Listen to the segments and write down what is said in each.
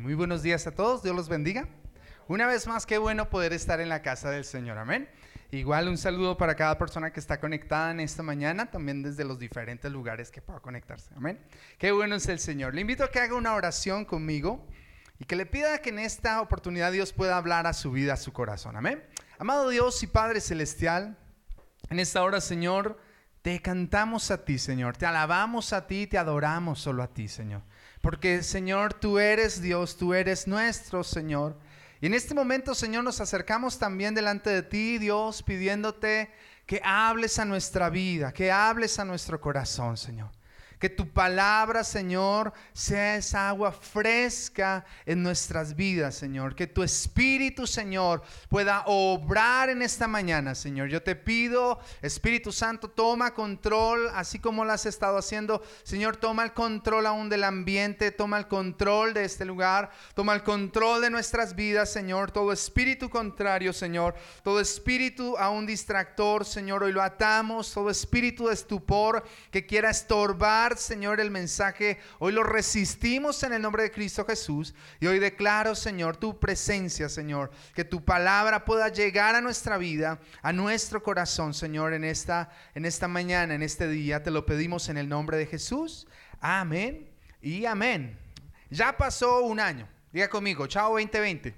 Muy buenos días a todos. Dios los bendiga. Una vez más, qué bueno poder estar en la casa del Señor. Amén. Igual un saludo para cada persona que está conectada en esta mañana, también desde los diferentes lugares que pueda conectarse. Amén. Qué bueno es el Señor. Le invito a que haga una oración conmigo y que le pida que en esta oportunidad Dios pueda hablar a su vida, a su corazón. Amén. Amado Dios y Padre Celestial, en esta hora, Señor, te cantamos a ti, Señor. Te alabamos a ti, te adoramos solo a ti, Señor. Porque, Señor, tú eres Dios, tú eres nuestro, Señor. Y en este momento, Señor, nos acercamos también delante de ti, Dios, pidiéndote que hables a nuestra vida, que hables a nuestro corazón, Señor. Que tu palabra, Señor, sea esa agua fresca en nuestras vidas, Señor. Que tu Espíritu, Señor, pueda obrar en esta mañana, Señor. Yo te pido, Espíritu Santo, toma control, así como lo has estado haciendo. Señor, toma el control aún del ambiente, toma el control de este lugar, toma el control de nuestras vidas, Señor. Todo espíritu contrario, Señor. Todo espíritu aún distractor, Señor. Hoy lo atamos. Todo espíritu de estupor que quiera estorbar Señor, el mensaje. Hoy lo resistimos en el nombre de Cristo Jesús. Y hoy declaro, Señor, tu presencia, Señor. Que tu palabra pueda llegar a nuestra vida, a nuestro corazón, Señor, en esta, en esta mañana, en este día. Te lo pedimos en el nombre de Jesús. Amén y amén. Ya pasó un año. Diga conmigo, chao 2020.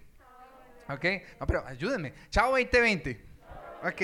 Ok, no, pero ayúdenme. Chao 2020. Ok,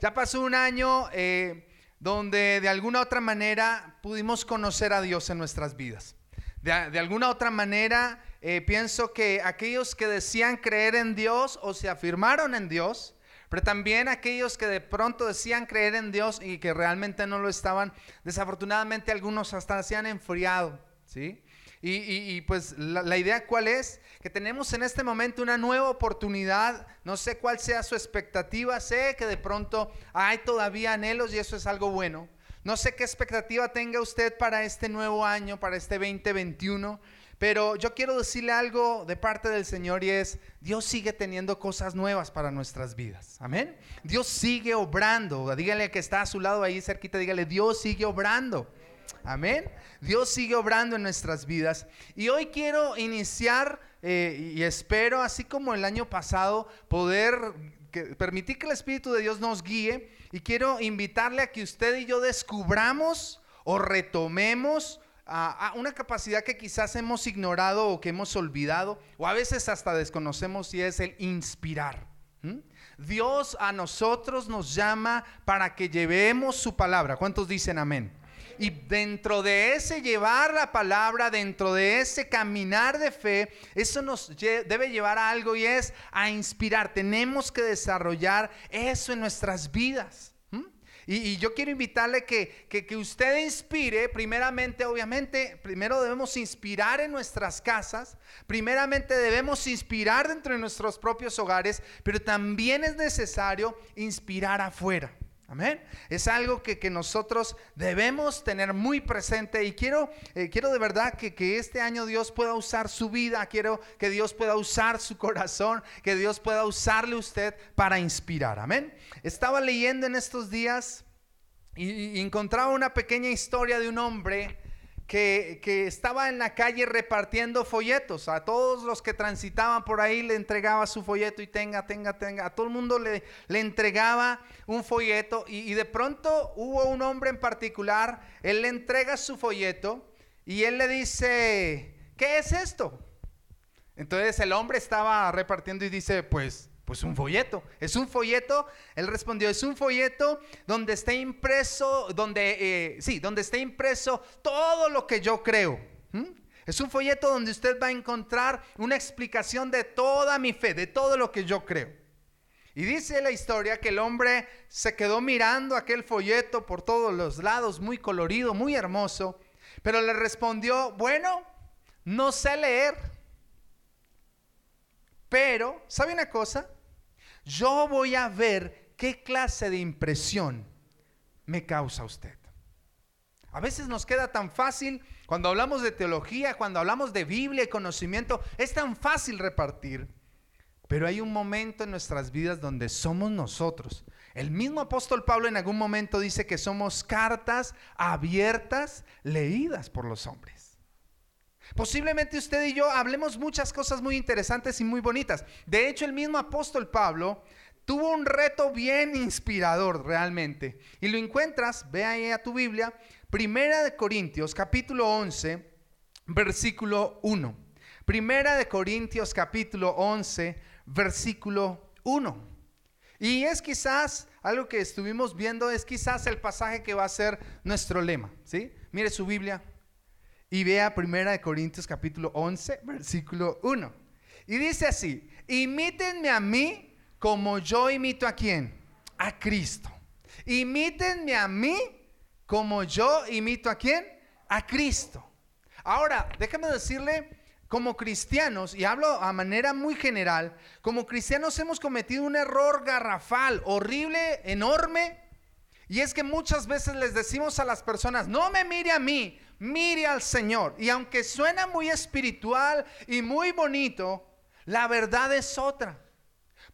ya pasó un año. Eh, donde de alguna otra manera pudimos conocer a Dios en nuestras vidas. De, alguna otra manera, eh, pienso que aquellos que decían creer en Dios o se afirmaron en Dios, pero también aquellos que de pronto decían creer en Dios y que realmente no lo estaban, desafortunadamente algunos hasta se han enfriado, ¿sí? Y, pues la, idea cuál es, que tenemos en este momento una nueva oportunidad, no sé cuál sea su expectativa, sé que de pronto hay todavía anhelos y eso es algo bueno. No sé qué expectativa tenga usted para este nuevo año, para este 2021, pero yo quiero decirle algo de parte del Señor y es, Dios sigue teniendo cosas nuevas para nuestras vidas. Amén. Dios sigue obrando. Dígale que está a su lado ahí cerquita, dígale, Dios sigue obrando. Amén. Dios sigue obrando en nuestras vidas. Y hoy quiero iniciar eh, y espero, así como el año pasado, poder permitir que el Espíritu de Dios nos guíe. Y quiero invitarle a que usted y yo descubramos o retomemos una capacidad que quizás hemos ignorado o que hemos olvidado, o a veces hasta desconocemos, y es el inspirar. Dios a nosotros nos llama para que llevemos su palabra. ¿Cuántos dicen amén? Y dentro de ese llevar la palabra, dentro de ese caminar de fe, eso nos debe llevar a algo y es a inspirar. Tenemos que desarrollar eso en nuestras vidas. Y, yo quiero invitarle que, que, que, usted inspire, primeramente, obviamente, primero debemos inspirar en nuestras casas, primeramente debemos inspirar dentro de nuestros propios hogares, pero también es necesario inspirar afuera. Amén. Es algo que, nosotros debemos tener muy presente y quiero, eh, quiero de verdad que, que, este año Dios pueda usar su vida, quiero que Dios pueda usar su corazón, que Dios pueda usarle usted para inspirar. Amén. Estaba leyendo en estos días y encontraba una pequeña historia de un hombre que, estaba en la calle repartiendo folletos. A todos los que transitaban por ahí le entregaba su folleto y tenga, tenga, tenga. A todo el mundo le, le entregaba un folleto y, y de pronto hubo un hombre en particular, él le entrega su folleto y él le dice, ¿qué es esto? Entonces el hombre estaba repartiendo y dice, pues pues un folleto. Es un folleto, él respondió, es un folleto donde está impreso, donde, eh, sí, donde está impreso todo lo que yo creo. Es un folleto donde usted va a encontrar una explicación de toda mi fe, de todo lo que yo creo. Y dice la historia que el hombre se quedó mirando aquel folleto por todos los lados, muy colorido, muy hermoso, pero le respondió, bueno, no sé leer. Pero, ¿sabe una cosa? Yo voy a ver qué clase de impresión me causa usted. A veces nos queda tan fácil, cuando hablamos de teología, cuando hablamos de Biblia y conocimiento, es tan fácil repartir. Pero hay un momento en nuestras vidas donde somos nosotros. El mismo apóstol Pablo en algún momento dice que somos cartas abiertas leídas por los hombres. Posiblemente usted y yo hablemos muchas cosas muy interesantes y muy bonitas. De hecho, el mismo apóstol Pablo tuvo un reto bien inspirador realmente. Y lo encuentras, ve ahí a tu Biblia, Primera de Corintios, capítulo 11, versículo 1. Primera de Corintios, capítulo 11, versículo 1. Y es quizás algo que estuvimos viendo, es quizás el pasaje que va a ser nuestro lema, ¿sí? Mire su Biblia y vea Primera de Corintios capítulo 11, versículo 1. Y dice así, imítenme a mí como yo imito a quién? A Cristo. Imítenme a mí como yo imito a quién? A Cristo. Ahora, déjame decirle como cristianos, y hablo a manera muy general, como cristianos hemos cometido un error garrafal, horrible, enorme, y es que muchas veces les decimos a las personas, no me mire a mí, mire al Señor. Y aunque suena muy espiritual y muy bonito, la verdad es otra.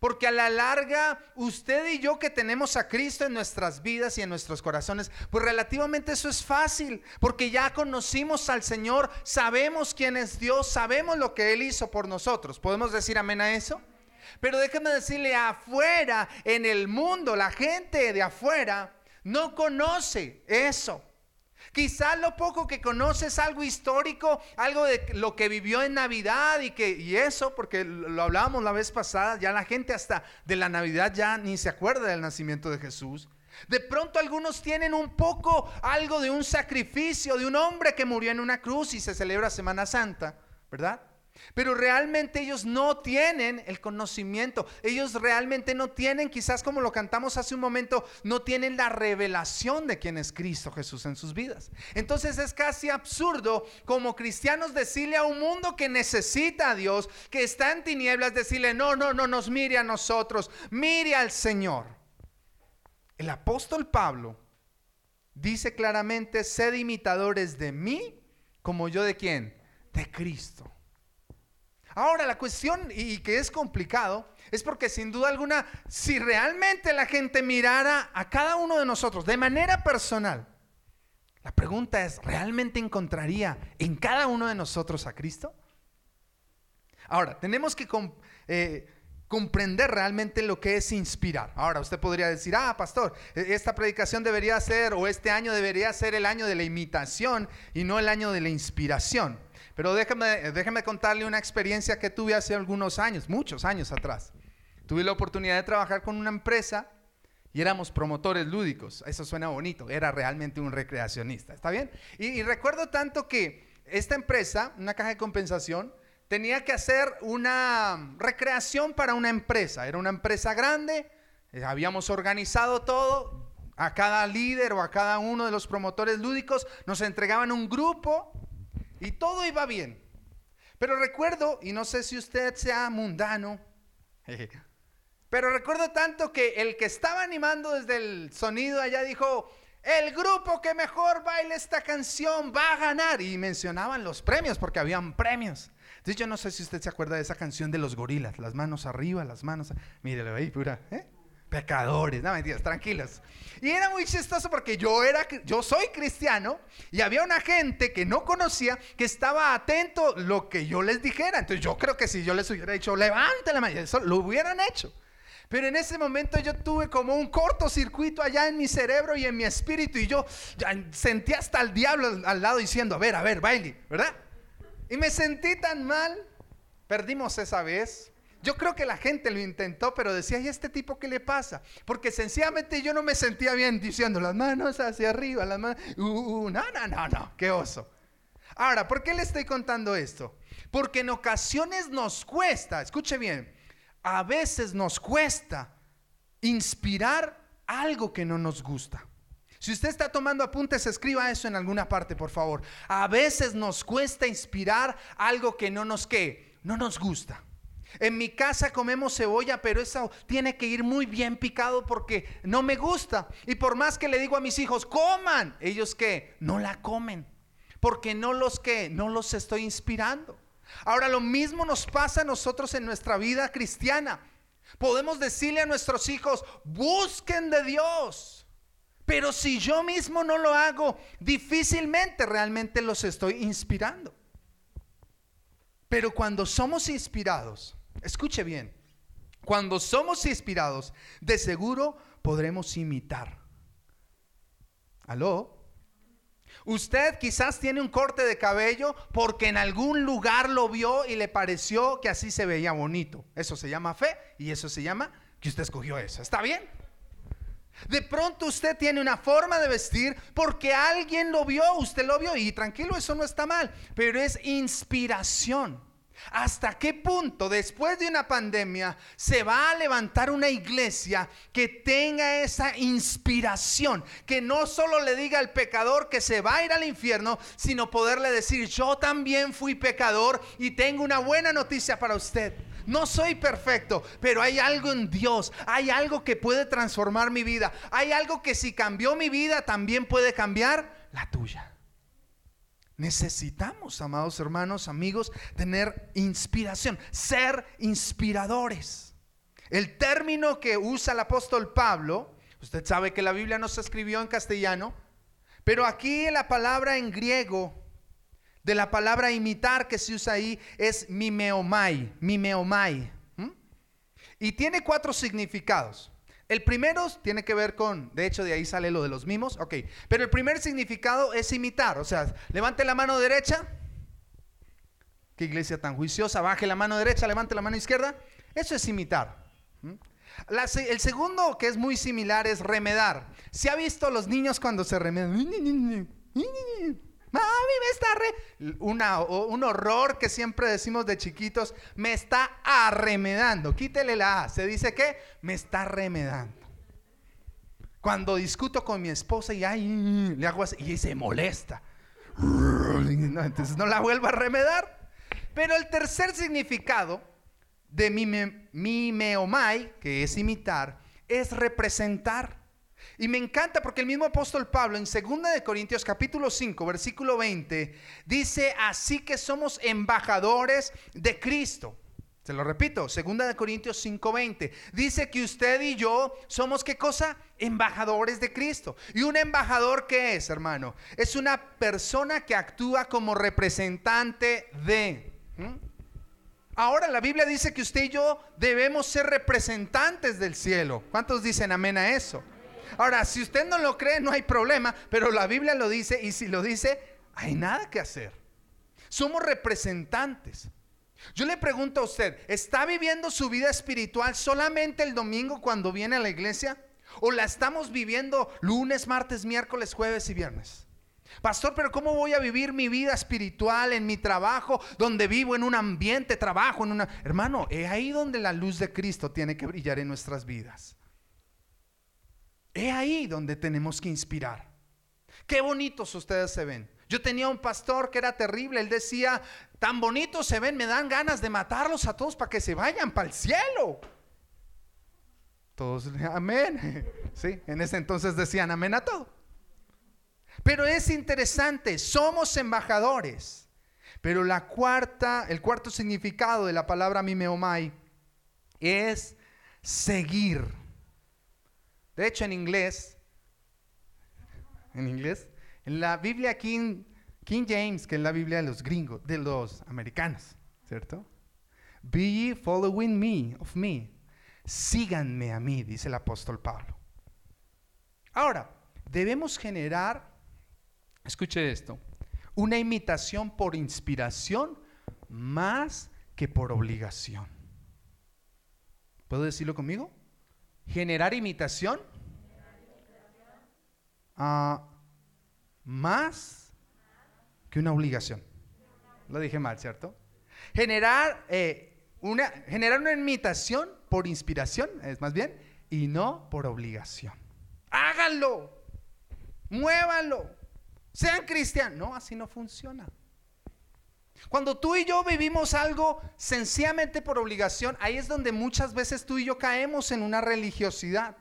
Porque a la larga, usted y yo que tenemos a Cristo en nuestras vidas y en nuestros corazones, pues relativamente eso es fácil, porque ya conocimos al Señor, sabemos quién es Dios, sabemos lo que Él hizo por nosotros. ¿Podemos decir amén a eso? Pero déjeme decirle, afuera, en el mundo, la gente de afuera no conoce eso. Quizás lo poco que conoces algo histórico, algo de lo que vivió en Navidad y que y eso, porque lo hablábamos la vez pasada, ya la gente hasta de la Navidad ya ni se acuerda del nacimiento de Jesús. De pronto algunos tienen un poco algo de un sacrificio de un hombre que murió en una cruz y se celebra Semana Santa, ¿verdad? Pero realmente ellos no tienen el conocimiento. Ellos realmente no tienen, quizás como lo cantamos hace un momento, no tienen la revelación de quién es Cristo Jesús en sus vidas. Entonces es casi absurdo como cristianos decirle a un mundo que necesita a Dios, que está en tinieblas, decirle, no, no, no nos mire a nosotros, mire al Señor. El apóstol Pablo dice claramente, sed imitadores de mí como yo de quién? De Cristo. Ahora, la cuestión, y que es complicado, es porque sin duda alguna, si realmente la gente mirara a cada uno de nosotros de manera personal, la pregunta es, ¿realmente encontraría en cada uno de nosotros a Cristo? Ahora, tenemos que eh, comprender realmente lo que es inspirar. Ahora, usted podría decir, ah, pastor, e-, esta predicación debería ser, o este año debería ser el año de la imitación y no el año de la inspiración. Pero déjeme, déjeme contarle una experiencia que tuve hace algunos años, muchos años atrás. Tuve la oportunidad de trabajar con una empresa y éramos promotores lúdicos. Eso suena bonito, era realmente un recreacionista, ¿está bien? Y, recuerdo tanto que esta empresa, una caja de compensación, tenía que hacer una recreación para una empresa. Era una empresa grande, eh, habíamos organizado todo, a cada líder o a cada uno de los promotores lúdicos nos entregaban un grupo y todo iba bien. Pero recuerdo, y no sé si usted sea mundano, pero recuerdo tanto que el que estaba animando desde el sonido allá dijo, el grupo que mejor baile esta canción va a ganar. Y mencionaban los premios, porque habían premios. Entonces yo no sé si usted se acuerda de esa canción de los gorilas, las manos arriba, las manos... Mírelo ahí, pura. ¿eh? Pecadores, no mentiras, tranquilos. Y era muy chistoso porque yo era, yo soy cristiano y había una gente que no conocía que estaba atento lo que yo les dijera. Entonces yo creo que si yo les hubiera dicho, levante la mano, eso lo hubieran hecho. Pero en ese momento yo tuve como un cortocircuito allá en mi cerebro y en mi espíritu y yo sentí hasta el diablo al, lado diciendo, a ver, a ver, baile, ¿verdad? Y me sentí tan mal. Perdimos esa vez, yo creo que la gente lo intentó, pero decía, ¿y este tipo qué le pasa? Porque sencillamente yo no me sentía bien diciendo las manos hacia arriba, las manos... Uh, uh, no, no, no, no, qué oso. Ahora, ¿por qué le estoy contando esto? Porque en ocasiones nos cuesta, escuche bien, a veces nos cuesta inspirar algo que no nos gusta. Si usted está tomando apuntes, escriba eso en alguna parte, por favor. A veces nos cuesta inspirar algo que no nos que no nos gusta. En mi casa comemos cebolla, pero eso tiene que ir muy bien picado porque no me gusta. Y por más que le digo a mis hijos, coman, ellos que no la comen. Porque no los que, no los estoy inspirando. Ahora lo mismo nos pasa a nosotros en nuestra vida cristiana. Podemos decirle a nuestros hijos, busquen de Dios. Pero si yo mismo no lo hago, difícilmente realmente los estoy inspirando. Pero cuando somos inspirados, escuche bien, cuando somos inspirados, de seguro podremos imitar. ¿Aló? Usted quizás tiene un corte de cabello porque en algún lugar lo vio y le pareció que así se veía bonito. Eso se llama fe y eso se llama que usted escogió eso. ¿Está bien? De pronto usted tiene una forma de vestir porque alguien lo vio, usted lo vio y tranquilo, eso no está mal, pero es inspiración. ¿Hasta qué punto después de una pandemia se va a levantar una iglesia que tenga esa inspiración? Que no solo le diga al pecador que se va a ir al infierno, sino poderle decir, yo también fui pecador y tengo una buena noticia para usted. No soy perfecto, pero hay algo en Dios, hay algo que puede transformar mi vida, hay algo que si cambió mi vida también puede cambiar la tuya. Necesitamos, amados hermanos, amigos, tener inspiración, ser inspiradores. El término que usa el apóstol Pablo, usted sabe que la Biblia no se escribió en castellano, pero aquí la palabra en griego, de la palabra imitar que se usa ahí, es mimeomai, mimeomai. Y tiene cuatro significados. El primero tiene que ver con, de hecho de ahí sale lo de los mimos, ok, pero el primer significado es imitar, o sea, levante la mano derecha, qué iglesia tan juiciosa, baje la mano derecha, levante la mano izquierda, eso es imitar. el segundo que es muy similar es remedar. ¿Se ha visto los niños cuando se remedan? Mami, me está re... un horror que siempre decimos de chiquitos, me está arremedando. Quítele la A. ¿Se dice qué? Me está remedando. Cuando discuto con mi esposa y ay, le hago así y se molesta. entonces no la vuelvo a remedar. Pero el tercer significado de mi meomai, que es imitar, es representar. Y me encanta porque el mismo apóstol Pablo en 2 de Corintios capítulo 5, versículo 20 dice, "Así que somos embajadores de Cristo." Se lo repito, 2 de Corintios 5:20. Dice que usted y yo somos qué cosa? Embajadores de Cristo. ¿Y un embajador qué es, hermano? Es una persona que actúa como representante de. Ahora la Biblia dice que usted y yo debemos ser representantes del cielo. ¿Cuántos dicen amén a eso? Ahora, si usted no lo cree, no hay problema, pero la Biblia lo dice y si lo dice, hay nada que hacer. Somos representantes. Yo le pregunto a usted, ¿está viviendo su vida espiritual solamente el domingo cuando viene a la iglesia? ¿O la estamos viviendo lunes, martes, miércoles, jueves y viernes? Pastor, pero ¿cómo voy a vivir mi vida espiritual en mi trabajo, donde vivo en un ambiente, trabajo en una... Hermano, es ahí donde la luz de Cristo tiene que brillar en nuestras vidas. Es ahí donde tenemos que inspirar. Qué bonitos ustedes se ven. Yo tenía un pastor que era terrible. Él decía, tan bonitos se ven, me dan ganas de matarlos a todos para que se vayan para el cielo. Todos, amén. Sí, en ese entonces decían amén a todo. Pero es interesante, somos embajadores. Pero la cuarta, el cuarto significado de la palabra mimeomai es seguir. De hecho, en inglés, en inglés, en la Biblia King, James, que es la Biblia de los gringos, de los americanos, ¿cierto? Be following me, of me. Síganme a mí, dice el apóstol Pablo. Ahora, debemos generar, escuche esto, una imitación por inspiración más que por obligación. ¿Puedo decirlo conmigo? Generar imitación ah, más que una obligación. Lo dije mal, ¿cierto? Generar, eh, una, generar una imitación por inspiración, es más bien, y no por obligación. Háganlo, muévanlo, sean cristianos. No, así no funciona. Cuando tú y yo vivimos algo sencillamente por obligación, ahí es donde muchas veces tú y yo caemos en una religiosidad.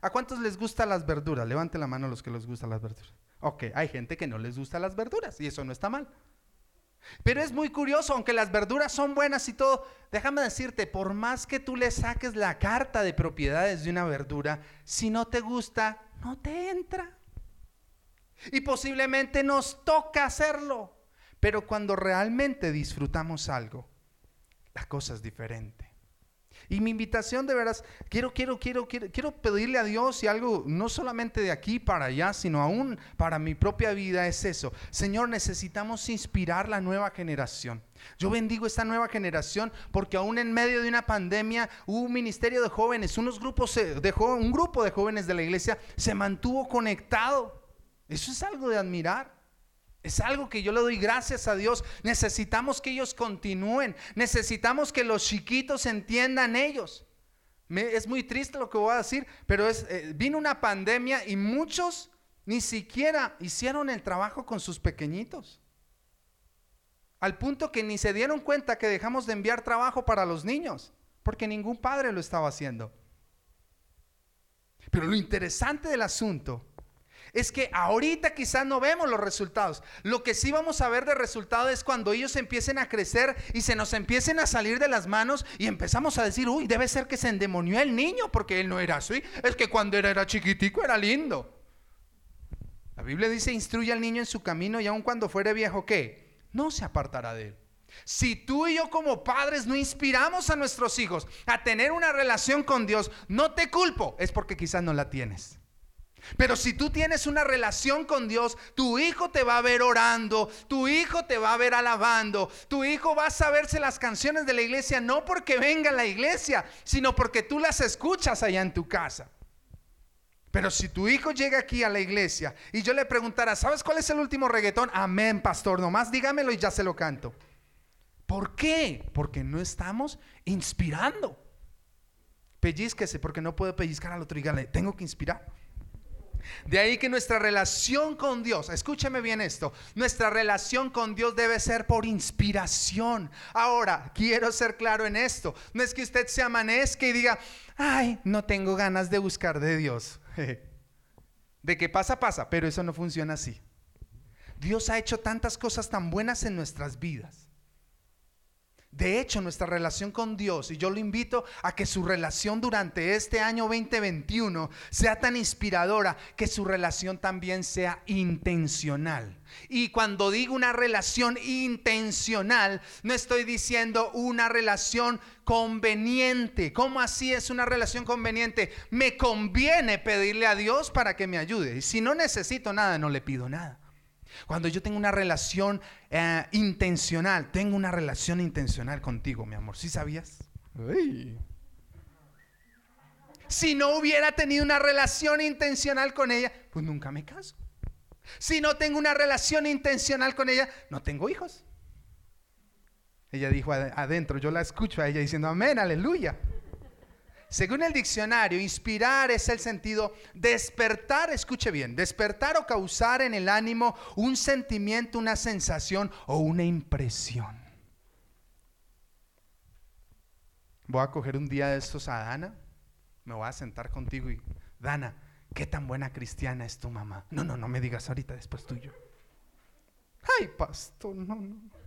¿A cuántos les gustan las verduras? Levante la mano a los que les gustan las verduras. Ok, hay gente que no les gustan las verduras y eso no está mal. Pero es muy curioso, aunque las verduras son buenas y todo, déjame decirte, por más que tú le saques la carta de propiedades de una verdura, si no te gusta, no te entra. Y posiblemente nos toca hacerlo. Pero cuando realmente disfrutamos algo, la cosa es diferente. Y mi invitación de veras, quiero, quiero, quiero, quiero, pedirle a Dios y algo, no solamente de aquí para allá, sino aún para mi propia vida es eso. Señor, necesitamos inspirar la nueva generación. Yo bendigo esta nueva generación porque aún en medio de una pandemia hubo un ministerio de jóvenes, unos grupos de un grupo de jóvenes de la iglesia se mantuvo conectado. Eso es algo de admirar. Es algo que yo le doy gracias a Dios. Necesitamos que ellos continúen. Necesitamos que los chiquitos entiendan ellos. es muy triste lo que voy a decir, pero eh, vino una pandemia y muchos ni siquiera hicieron el trabajo con sus pequeñitos. Al punto que ni se dieron cuenta que dejamos de enviar trabajo para los niños, porque ningún padre lo estaba haciendo. Pero lo interesante del asunto es que ahorita quizás no vemos los resultados. Lo que sí vamos a ver de resultado es cuando ellos empiecen a crecer y se nos empiecen a salir de las manos y empezamos a decir, uy, debe ser que se endemonió el niño porque él no era así. Es que cuando era, era chiquitico era lindo. La Biblia dice, instruye al niño en su camino y aun cuando fuere viejo, ¿qué? No se apartará de él. Si tú y yo como padres no inspiramos a nuestros hijos a tener una relación con Dios, no te culpo, es porque quizás no la tienes. Pero si tú tienes una relación con Dios, tu hijo te va a ver orando, tu hijo te va a ver alabando, tu hijo va a saberse las canciones de la iglesia no porque venga a la iglesia, sino porque tú las escuchas allá en tu casa. Pero si tu hijo llega aquí a la iglesia y yo le preguntara, ¿sabes cuál es el último reggaetón? Amén, pastor, nomás dígamelo y ya se lo canto. ¿Por qué? Porque no estamos inspirando. Pellizquese porque no puedo pellizcar al otro y dígale, tengo que inspirar. De ahí que nuestra relación con Dios, escúcheme bien esto, nuestra relación con Dios debe ser por inspiración. Ahora, quiero ser claro en esto, no es que usted se amanezca y diga, ay, no tengo ganas de buscar de Dios. De que pasa, pasa, pero eso no funciona así. Dios ha hecho tantas cosas tan buenas en nuestras vidas de hecho, nuestra relación con Dios, y yo lo invito a que su relación durante este año 2021 sea tan inspiradora que su relación también sea intencional. Y cuando digo una relación intencional, no estoy diciendo una relación conveniente. ¿Cómo así es una relación conveniente? Me conviene pedirle a Dios para que me ayude. Y si no necesito nada, no le pido nada. Cuando yo tengo una relación eh, intencional, tengo una relación intencional contigo, mi amor. ¿Sí sabías? Si no hubiera tenido una relación intencional con ella, pues nunca me caso. Si no tengo una relación intencional con ella, no tengo hijos. Ella dijo adentro, yo la escucho a ella diciendo, amén, aleluya. Según el diccionario, inspirar es el sentido despertar, escuche bien, despertar o causar en el ánimo un sentimiento, una sensación o una impresión. Voy a coger un día de estos a Dana, me voy a sentar contigo y, Dana, ¿qué tan buena cristiana es tu mamá? No, no, no me digas ahorita, después tuyo. Ay, pastor, no, no.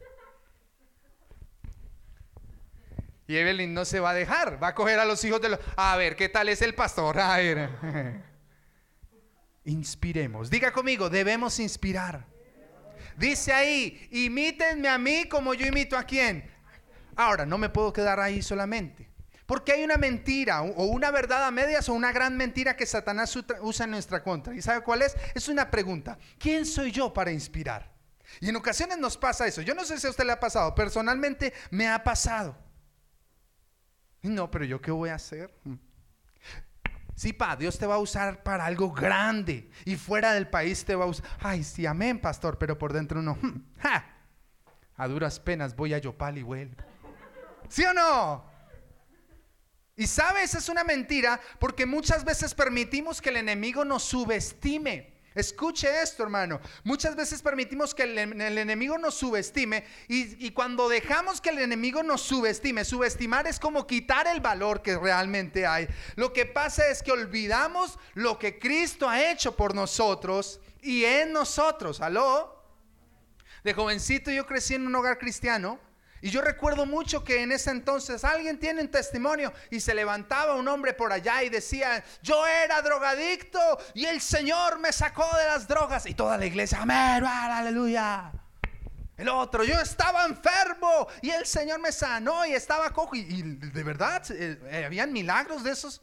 Y Evelyn no se va a dejar, va a coger a los hijos de los... A ver, ¿qué tal es el pastor? A ver. Inspiremos. Diga conmigo, debemos inspirar. Dice ahí, imítenme a mí como yo imito a quién. Ahora, no me puedo quedar ahí solamente. Porque hay una mentira o una verdad a medias o una gran mentira que Satanás usa en nuestra contra. ¿Y sabe cuál es? Es una pregunta. ¿Quién soy yo para inspirar? Y en ocasiones nos pasa eso. Yo no sé si a usted le ha pasado. Personalmente me ha pasado. No, pero yo qué voy a hacer? Sí, pa, Dios te va a usar para algo grande y fuera del país te va a usar. Ay, sí, amén, pastor, pero por dentro no. ¡Ja! A duras penas voy a Yopal y vuelvo. ¿Sí o no? Y sabes, es una mentira porque muchas veces permitimos que el enemigo nos subestime. Escuche esto, hermano. Muchas veces permitimos que el, enemigo nos subestime y, y, cuando dejamos que el enemigo nos subestime, subestimar es como quitar el valor que realmente hay. Lo que pasa es que olvidamos lo que Cristo ha hecho por nosotros y en nosotros. ¿Aló? De jovencito yo crecí en un hogar cristiano y yo recuerdo mucho que en ese entonces alguien tiene un testimonio y se levantaba un hombre por allá y decía, yo era drogadicto y el Señor me sacó de las drogas. Y toda la iglesia, amén, aleluya. El otro, yo estaba enfermo y el Señor me sanó y estaba cojo. Y, de verdad, eh, eh, habían milagros de esos.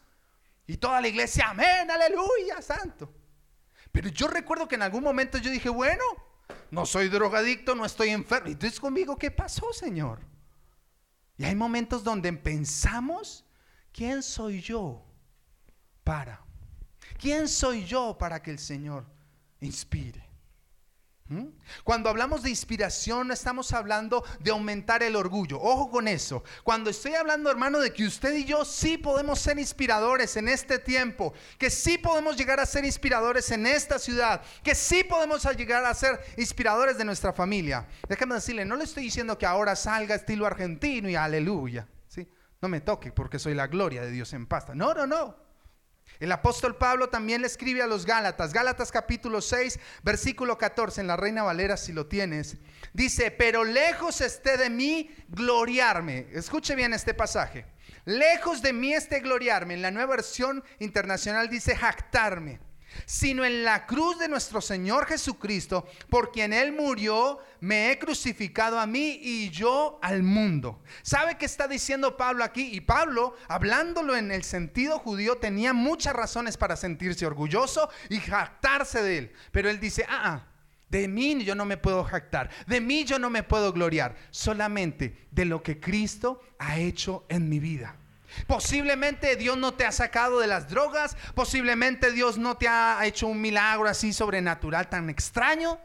Y toda la iglesia, amén, aleluya, santo. Pero yo recuerdo que en algún momento yo dije, bueno, no soy drogadicto, no estoy enfermo. Y entonces conmigo, ¿qué pasó, Señor? Y hay momentos donde pensamos, ¿quién soy yo para? ¿Quién soy yo para que el Señor inspire? ¿Mm? Cuando hablamos de inspiración no estamos hablando de aumentar el orgullo. Ojo con eso. Cuando estoy hablando, hermano, de que usted y yo sí podemos ser inspiradores en este tiempo, que sí podemos llegar a ser inspiradores en esta ciudad, que sí podemos llegar a ser inspiradores de nuestra familia. Déjame decirle, no le estoy diciendo que ahora salga estilo argentino y aleluya. ¿sí? No me toque porque soy la gloria de Dios en pasta. No, no, no. El apóstol Pablo también le escribe a los Gálatas, Gálatas capítulo 6, versículo 14, en la Reina Valera si lo tienes, dice, pero lejos esté de mí gloriarme. Escuche bien este pasaje. Lejos de mí esté gloriarme. En la nueva versión internacional dice jactarme sino en la cruz de nuestro Señor Jesucristo, por quien Él murió, me he crucificado a mí y yo al mundo. ¿Sabe qué está diciendo Pablo aquí? Y Pablo, hablándolo en el sentido judío, tenía muchas razones para sentirse orgulloso y jactarse de Él. Pero Él dice, ah, ah de mí yo no me puedo jactar, de mí yo no me puedo gloriar, solamente de lo que Cristo ha hecho en mi vida. Posiblemente Dios no te ha sacado de las drogas, posiblemente Dios no te ha hecho un milagro así sobrenatural tan extraño.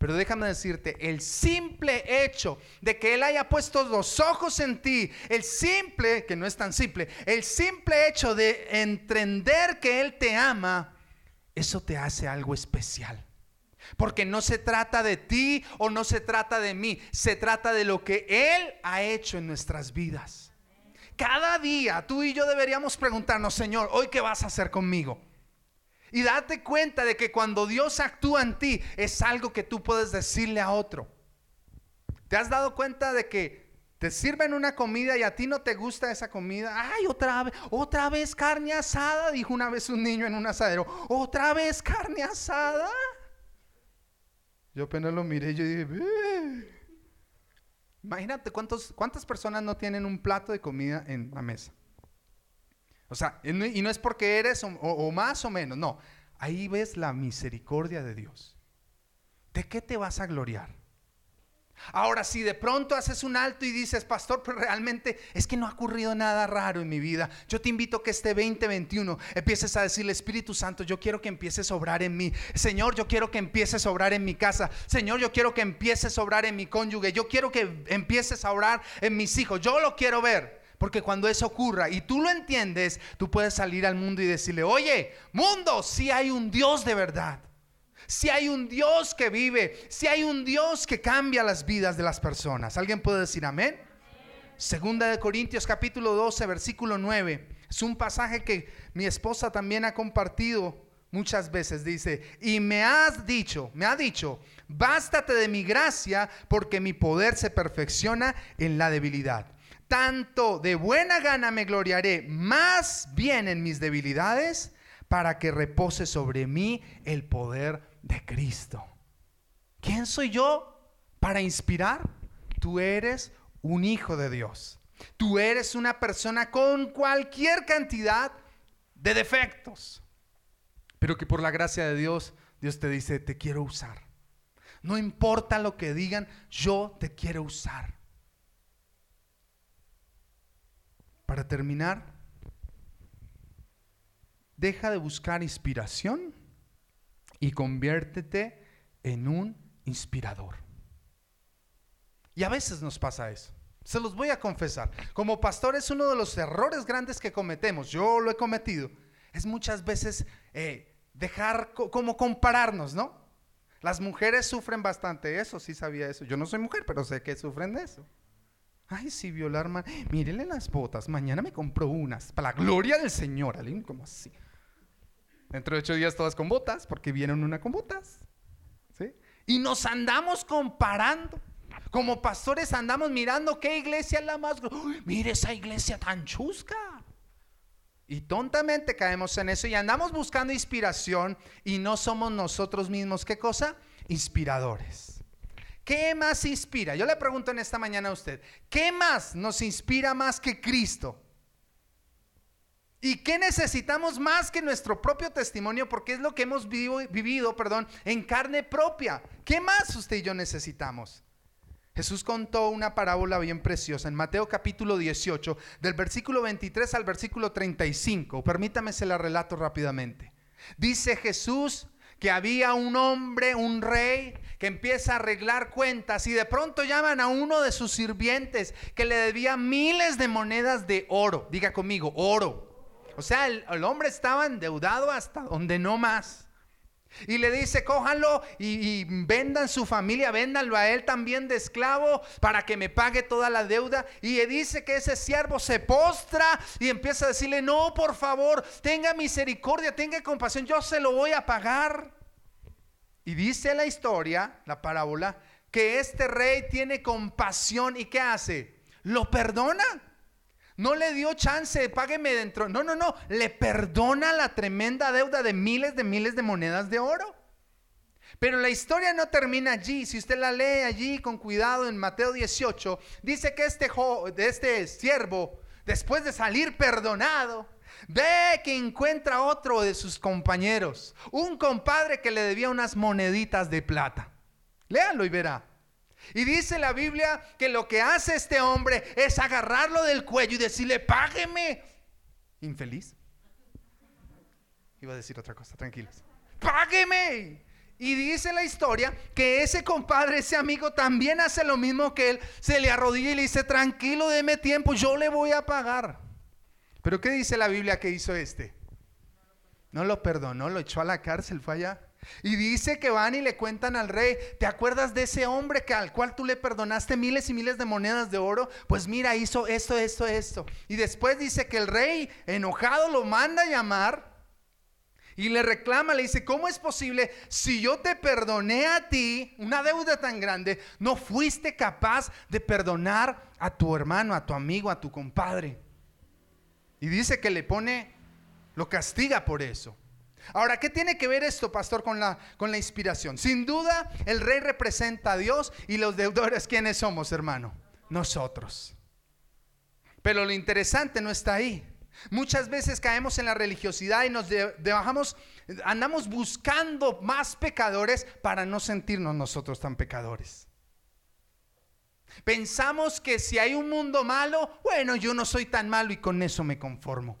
Pero déjame decirte, el simple hecho de que Él haya puesto los ojos en ti, el simple, que no es tan simple, el simple hecho de entender que Él te ama, eso te hace algo especial. Porque no se trata de ti o no se trata de mí, se trata de lo que Él ha hecho en nuestras vidas. Cada día tú y yo deberíamos preguntarnos, Señor, ¿hoy qué vas a hacer conmigo? Y date cuenta de que cuando Dios actúa en ti es algo que tú puedes decirle a otro. ¿Te has dado cuenta de que te sirven una comida y a ti no te gusta esa comida? Ay, otra vez, otra vez carne asada, dijo una vez un niño en un asadero. Otra vez carne asada. Yo apenas lo miré y yo dije, Imagínate cuántos, cuántas personas no tienen un plato de comida en la mesa. O sea, y no es porque eres o más o menos, no. Ahí ves la misericordia de Dios. ¿De qué te vas a gloriar? Ahora, si de pronto haces un alto y dices, pastor, pero realmente es que no ha ocurrido nada raro en mi vida, yo te invito a que este 2021 empieces a decirle, Espíritu Santo, yo quiero que empieces a obrar en mí. Señor, yo quiero que empieces a obrar en mi casa. Señor, yo quiero que empieces a obrar en mi cónyuge. Yo quiero que empieces a obrar en mis hijos. Yo lo quiero ver. Porque cuando eso ocurra y tú lo entiendes, tú puedes salir al mundo y decirle, oye, mundo, si hay un Dios de verdad si hay un Dios que vive, si hay un Dios que cambia las vidas de las personas. ¿Alguien puede decir amén? Segunda de Corintios capítulo 12, versículo 9. Es un pasaje que mi esposa también ha compartido muchas veces. Dice, y me has dicho, me ha dicho, bástate de mi gracia porque mi poder se perfecciona en la debilidad. Tanto de buena gana me gloriaré más bien en mis debilidades para que repose sobre mí el poder de Cristo. ¿Quién soy yo para inspirar? Tú eres un hijo de Dios. Tú eres una persona con cualquier cantidad de defectos, pero que por la gracia de Dios, Dios te dice, te quiero usar. No importa lo que digan, yo te quiero usar. Para terminar, deja de buscar inspiración y conviértete en un inspirador. Y a veces nos pasa eso. Se los voy a confesar. Como pastor es uno de los errores grandes que cometemos. Yo lo he cometido. Es muchas veces eh, dejar como compararnos, ¿no? Las mujeres sufren bastante eso, sí sabía eso. Yo no soy mujer, pero sé que sufren de eso. Ay, sí, violar, man. Mírenle las botas. Mañana me compro unas. Para la gloria del Señor. Alguien como así. Dentro de ocho días todas con botas, porque vieron una con botas. ¿sí? Y nos andamos comparando. Como pastores andamos mirando qué iglesia es la más... mire esa iglesia tan chusca. Y tontamente caemos en eso y andamos buscando inspiración y no somos nosotros mismos. ¿Qué cosa? Inspiradores. ¿Qué más inspira? Yo le pregunto en esta mañana a usted, ¿qué más nos inspira más que Cristo? ¿Y qué necesitamos más que nuestro propio testimonio? Porque es lo que hemos vivido, perdón, en carne propia. ¿Qué más usted y yo necesitamos? Jesús contó una parábola bien preciosa en Mateo capítulo 18, del versículo 23 al versículo 35. Permítame se la relato rápidamente. Dice Jesús que había un hombre, un rey, que empieza a arreglar cuentas y de pronto llaman a uno de sus sirvientes que le debía miles de monedas de oro. Diga conmigo, oro. O sea, el, hombre estaba endeudado hasta donde no más. Y le dice, cójanlo y, vendan su familia, véndanlo a él también de esclavo para que me pague toda la deuda. Y le dice que ese siervo se postra y empieza a decirle, no, por favor, tenga misericordia, tenga compasión, yo se lo voy a pagar. Y dice la historia, la parábola, que este rey tiene compasión y ¿qué hace? Lo perdona. No le dio chance, págueme dentro. No, no, no. Le perdona la tremenda deuda de miles de miles de monedas de oro. Pero la historia no termina allí. Si usted la lee allí con cuidado en Mateo 18, dice que este, de este siervo, después de salir perdonado, ve que encuentra otro de sus compañeros, un compadre que le debía unas moneditas de plata. Léalo y verá. Y dice la Biblia que lo que hace este hombre es agarrarlo del cuello y decirle, págueme. Infeliz. Iba a decir otra cosa, tranquilos. Págueme. Y dice la historia que ese compadre, ese amigo también hace lo mismo que él. Se le arrodilla y le dice, tranquilo, deme tiempo, yo le voy a pagar. Pero ¿qué dice la Biblia que hizo este? No lo perdonó, lo echó a la cárcel, fue allá. Y dice que van y le cuentan al rey, ¿te acuerdas de ese hombre que al cual tú le perdonaste miles y miles de monedas de oro? Pues mira, hizo esto, esto, esto. Y después dice que el rey enojado lo manda a llamar y le reclama, le dice, ¿cómo es posible si yo te perdoné a ti una deuda tan grande, no fuiste capaz de perdonar a tu hermano, a tu amigo, a tu compadre? Y dice que le pone, lo castiga por eso. Ahora, ¿qué tiene que ver esto, pastor, con la, con la inspiración? Sin duda, el rey representa a Dios y los deudores, ¿quiénes somos, hermano? Nosotros. Pero lo interesante no está ahí. Muchas veces caemos en la religiosidad y nos debajamos, andamos buscando más pecadores para no sentirnos nosotros tan pecadores. Pensamos que si hay un mundo malo, bueno, yo no soy tan malo y con eso me conformo.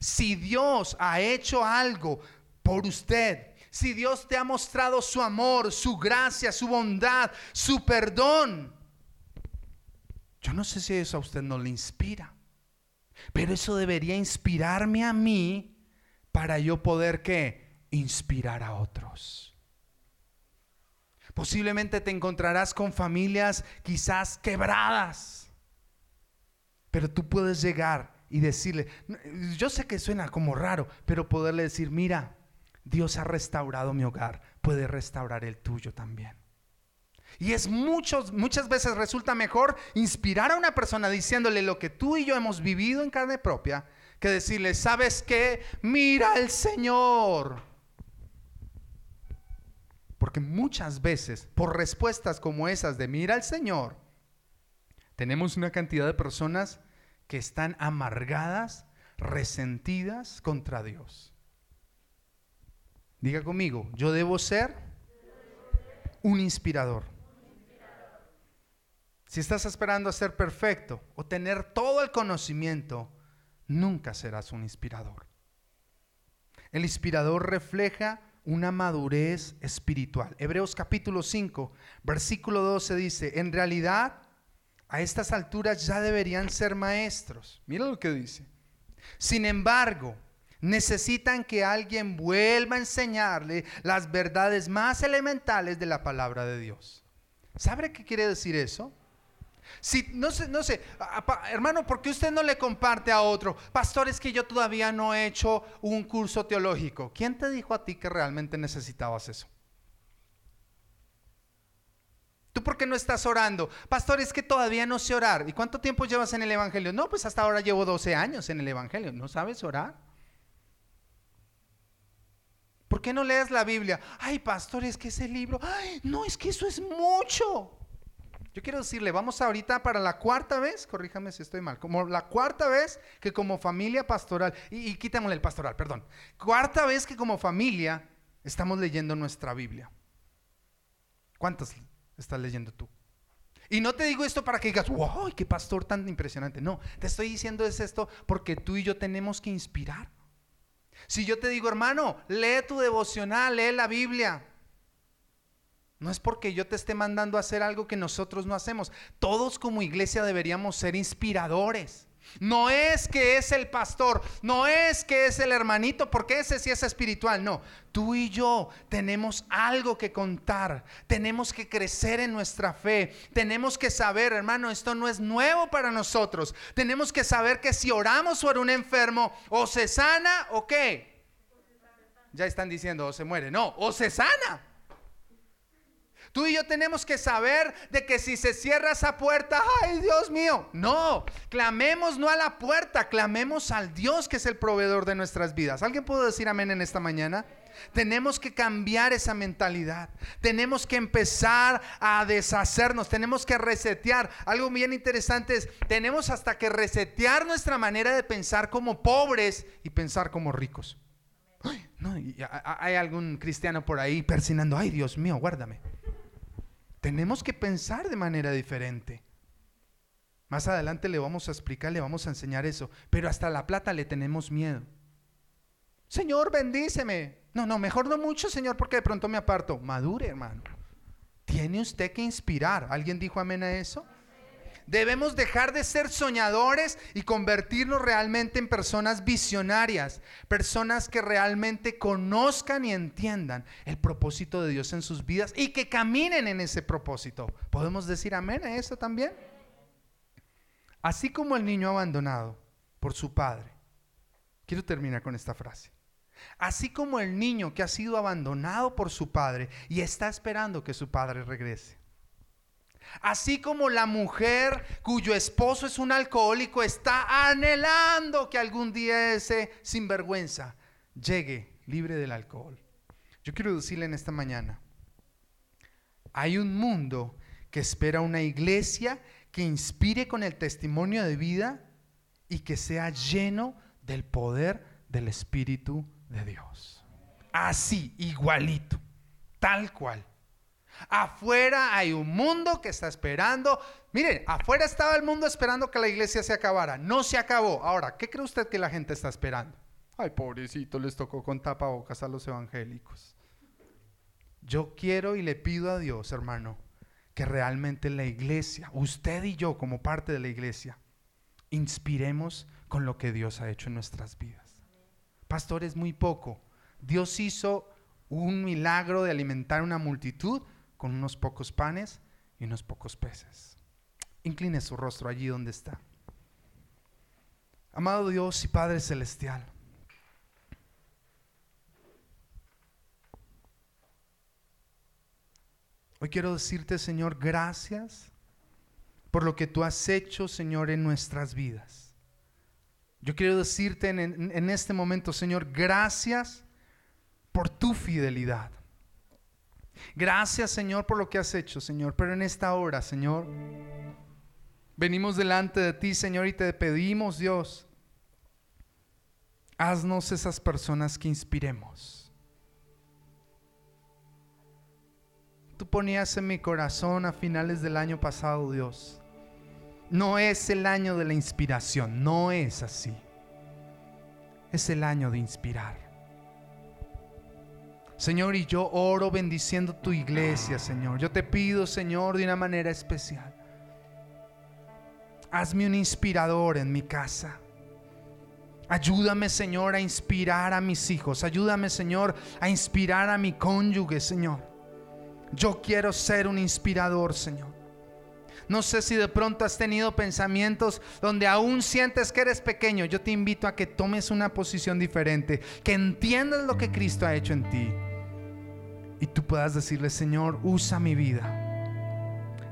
Si Dios ha hecho algo por usted, si Dios te ha mostrado su amor, su gracia, su bondad, su perdón, yo no sé si eso a usted no le inspira, pero eso debería inspirarme a mí para yo poder que inspirar a otros. Posiblemente te encontrarás con familias quizás quebradas, pero tú puedes llegar y decirle, yo sé que suena como raro, pero poderle decir, mira, Dios ha restaurado mi hogar, puede restaurar el tuyo también. Y es muchos, muchas veces resulta mejor inspirar a una persona diciéndole lo que tú y yo hemos vivido en carne propia, que decirle, ¿sabes qué? Mira al Señor. Porque muchas veces, por respuestas como esas de mira al Señor, tenemos una cantidad de personas que están amargadas, resentidas contra Dios. Diga conmigo, yo debo ser un inspirador. Si estás esperando a ser perfecto o tener todo el conocimiento, nunca serás un inspirador. El inspirador refleja una madurez espiritual. Hebreos capítulo 5, versículo 12 dice, en realidad a estas alturas ya deberían ser maestros. Mira lo que dice. Sin embargo, necesitan que alguien vuelva a enseñarle las verdades más elementales de la palabra de Dios. ¿Sabe qué quiere decir eso? Si, no sé, no sé, hermano, ¿por qué usted no le comparte a otro? Pastor, es que yo todavía no he hecho un curso teológico. ¿Quién te dijo a ti que realmente necesitabas eso? ¿Tú por qué no estás orando? Pastor, es que todavía no sé orar. ¿Y cuánto tiempo llevas en el Evangelio? No, pues hasta ahora llevo 12 años en el Evangelio. ¿No sabes orar? ¿por qué no lees la Biblia? Ay, pastor, es que ese libro, ay, no, es que eso es mucho. Yo quiero decirle, vamos ahorita para la cuarta vez, corríjame si estoy mal, como la cuarta vez que como familia pastoral, y, y el pastoral, perdón, cuarta vez que como familia estamos leyendo nuestra Biblia. ¿Cuántas estás leyendo tú? Y no te digo esto para que digas, wow, qué pastor tan impresionante. No, te estoy diciendo es esto porque tú y yo tenemos que inspirar. Si yo te digo, hermano, lee tu devocional, lee la Biblia. No es porque yo te esté mandando a hacer algo que nosotros no hacemos. Todos como iglesia deberíamos ser inspiradores. No es que es el pastor, no es que es el hermanito, porque ese sí es espiritual. No, tú y yo tenemos algo que contar, tenemos que crecer en nuestra fe, tenemos que saber, hermano, esto no es nuevo para nosotros. Tenemos que saber que si oramos por un enfermo, o se sana o qué. Ya están diciendo, o se muere. No, o se sana. Tú y yo tenemos que saber de que si se cierra esa puerta, ay Dios mío, no, clamemos no a la puerta, clamemos al Dios que es el proveedor de nuestras vidas. ¿Alguien puede decir amén en esta mañana? Tenemos que cambiar esa mentalidad. Tenemos que empezar a deshacernos. Tenemos que resetear. Algo bien interesante es, tenemos hasta que resetear nuestra manera de pensar como pobres y pensar como ricos. no, hay algún cristiano por ahí persinando, ay Dios mío, guárdame. Tenemos que pensar de manera diferente. Más adelante le vamos a explicar, le vamos a enseñar eso. Pero hasta la plata le tenemos miedo. Señor, bendíceme. No, no, mejor no mucho, Señor, porque de pronto me aparto. Madure, hermano. Tiene usted que inspirar. ¿Alguien dijo amén a eso? Debemos dejar de ser soñadores y convertirnos realmente en personas visionarias, personas que realmente conozcan y entiendan el propósito de Dios en sus vidas y que caminen en ese propósito. ¿Podemos decir amén a eso también? Así como el niño abandonado por su padre. Quiero terminar con esta frase. Así como el niño que ha sido abandonado por su padre y está esperando que su padre regrese. Así como la mujer cuyo esposo es un alcohólico está anhelando que algún día ese sinvergüenza llegue libre del alcohol. Yo quiero decirle en esta mañana, hay un mundo que espera una iglesia que inspire con el testimonio de vida y que sea lleno del poder del Espíritu de Dios. Así, igualito, tal cual. Afuera hay un mundo que está esperando. Miren, afuera estaba el mundo esperando que la iglesia se acabara. No se acabó. Ahora, ¿qué cree usted que la gente está esperando? Ay, pobrecito, les tocó con tapabocas a los evangélicos. Yo quiero y le pido a Dios, hermano, que realmente la iglesia, usted y yo como parte de la iglesia, inspiremos con lo que Dios ha hecho en nuestras vidas. Pastor, es muy poco. Dios hizo un milagro de alimentar una multitud con unos pocos panes y unos pocos peces. Incline su rostro allí donde está. Amado Dios y Padre Celestial, hoy quiero decirte, Señor, gracias por lo que tú has hecho, Señor, en nuestras vidas. Yo quiero decirte en, en este momento, Señor, gracias por tu fidelidad. Gracias, Señor, por lo que has hecho, Señor. Pero en esta hora, Señor, venimos delante de ti, Señor, y te pedimos, Dios, haznos esas personas que inspiremos. Tú ponías en mi corazón a finales del año pasado, Dios. No es el año de la inspiración, no es así. Es el año de inspirar. Señor, y yo oro bendiciendo tu iglesia, Señor. Yo te pido, Señor, de una manera especial. Hazme un inspirador en mi casa. Ayúdame, Señor, a inspirar a mis hijos. Ayúdame, Señor, a inspirar a mi cónyuge, Señor. Yo quiero ser un inspirador, Señor. No sé si de pronto has tenido pensamientos donde aún sientes que eres pequeño. Yo te invito a que tomes una posición diferente, que entiendas lo que Cristo ha hecho en ti y tú puedas decirle, Señor, usa mi vida.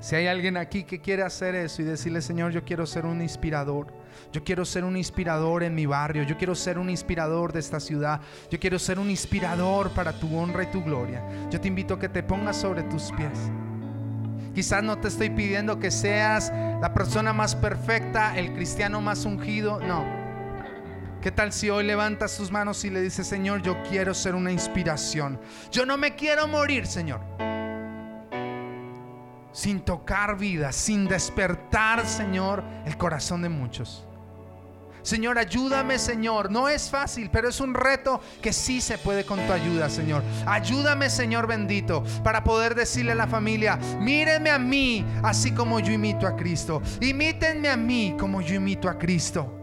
Si hay alguien aquí que quiere hacer eso y decirle, Señor, yo quiero ser un inspirador. Yo quiero ser un inspirador en mi barrio. Yo quiero ser un inspirador de esta ciudad. Yo quiero ser un inspirador para tu honra y tu gloria. Yo te invito a que te pongas sobre tus pies. Quizás no te estoy pidiendo que seas la persona más perfecta, el cristiano más ungido. No. ¿Qué tal si hoy levantas tus manos y le dices, Señor, yo quiero ser una inspiración? Yo no me quiero morir, Señor sin tocar vida, sin despertar, Señor, el corazón de muchos. Señor, ayúdame, Señor. No es fácil, pero es un reto que sí se puede con tu ayuda, Señor. Ayúdame, Señor bendito, para poder decirle a la familia, mírenme a mí, así como yo imito a Cristo. Imítenme a mí como yo imito a Cristo.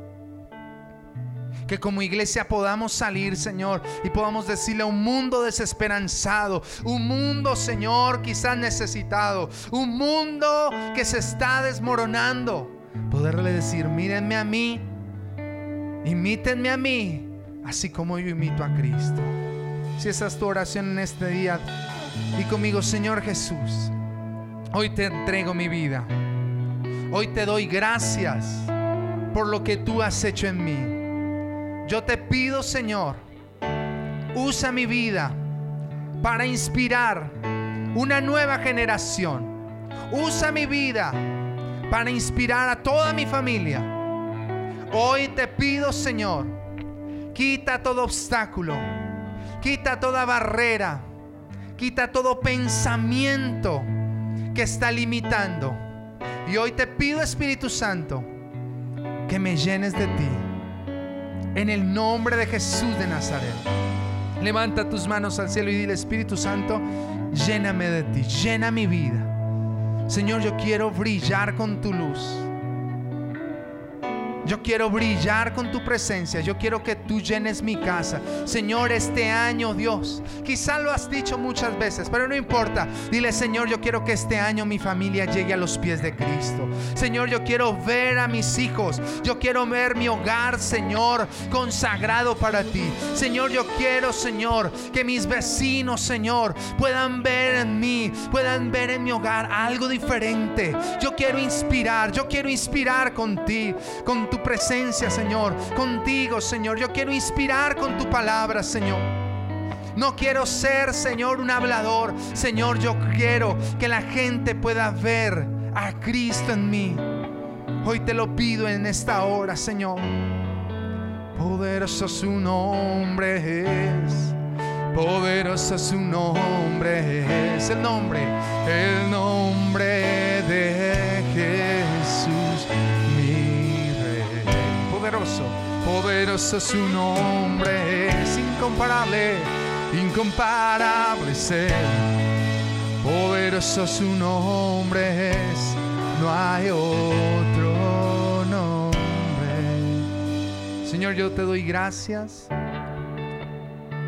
Que como iglesia podamos salir, Señor, y podamos decirle a un mundo desesperanzado, un mundo, Señor, quizás necesitado, un mundo que se está desmoronando, poderle decir, mírenme a mí, imítenme a mí, así como yo imito a Cristo. Si esa es tu oración en este día, y conmigo, Señor Jesús, hoy te entrego mi vida. Hoy te doy gracias por lo que tú has hecho en mí. Yo te pido, Señor, usa mi vida para inspirar una nueva generación. Usa mi vida para inspirar a toda mi familia. Hoy te pido, Señor, quita todo obstáculo, quita toda barrera, quita todo pensamiento que está limitando. Y hoy te pido, Espíritu Santo, que me llenes de ti en el nombre de Jesús de Nazaret. Levanta tus manos al cielo y dile, Espíritu Santo, lléname de ti, llena mi vida. Señor, yo quiero brillar con tu luz. Yo quiero brillar con tu presencia. Yo quiero que tú llenes mi casa. Señor, este año, Dios, quizá lo has dicho muchas veces, pero no importa. Dile, Señor, yo quiero que este año mi familia llegue a los pies de Cristo. Señor, yo quiero ver a mis hijos. Yo quiero ver mi hogar, Señor, consagrado para ti. Señor, yo quiero, Señor, que mis vecinos, Señor, puedan ver en mí, puedan ver en mi hogar algo diferente. Yo quiero inspirar, yo quiero inspirar con ti, con tu presencia, Señor, contigo, Señor. Yo quiero inspirar con tu palabra, Señor. No quiero ser, Señor, un hablador. Señor, yo quiero que la gente pueda ver a Cristo en mí. Hoy te lo pido en esta hora, Señor. Poderoso su nombre es. Poderoso su nombre es. El nombre, el nombre de Jesús poderoso, su nombre, es incomparable, incomparable ser. Poderoso su nombre es, no hay otro nombre. Señor, yo te doy gracias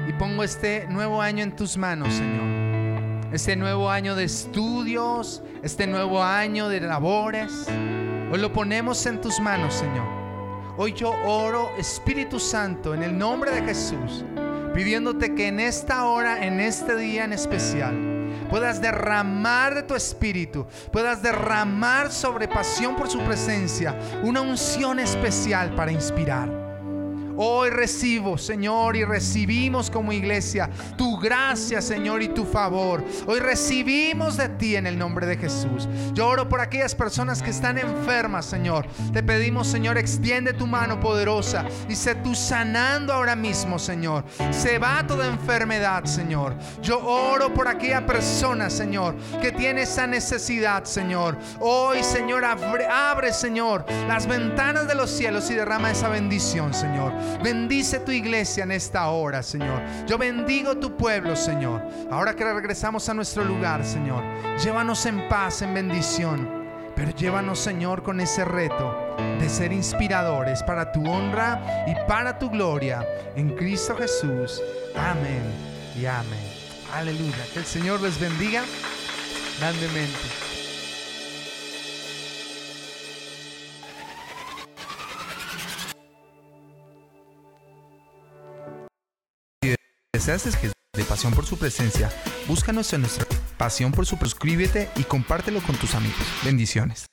y pongo este nuevo año en tus manos, Señor. Este nuevo año de estudios, este nuevo año de labores. Hoy lo ponemos en tus manos, Señor. Hoy yo oro, Espíritu Santo, en el nombre de Jesús, pidiéndote que en esta hora, en este día en especial, puedas derramar de tu espíritu, puedas derramar sobre pasión por su presencia una unción especial para inspirar. Hoy recibo, Señor, y recibimos como iglesia tu gracia, Señor, y tu favor. Hoy recibimos de ti en el nombre de Jesús. Yo oro por aquellas personas que están enfermas, Señor. Te pedimos, Señor, extiende tu mano poderosa y sé tú sanando ahora mismo, Señor. Se va toda enfermedad, Señor. Yo oro por aquella persona, Señor, que tiene esa necesidad, Señor. Hoy, Señor, abre, abre Señor, las ventanas de los cielos y derrama esa bendición, Señor. Bendice tu iglesia en esta hora, Señor. Yo bendigo tu pueblo, Señor. Ahora que regresamos a nuestro lugar, Señor, llévanos en paz, en bendición. Pero llévanos, Señor, con ese reto de ser inspiradores para tu honra y para tu gloria. En Cristo Jesús. Amén y amén. Aleluya. Que el Señor les bendiga grandemente. Deseas que de pasión por su presencia, búscanos en nuestra Pasión por su y compártelo con tus amigos. Bendiciones.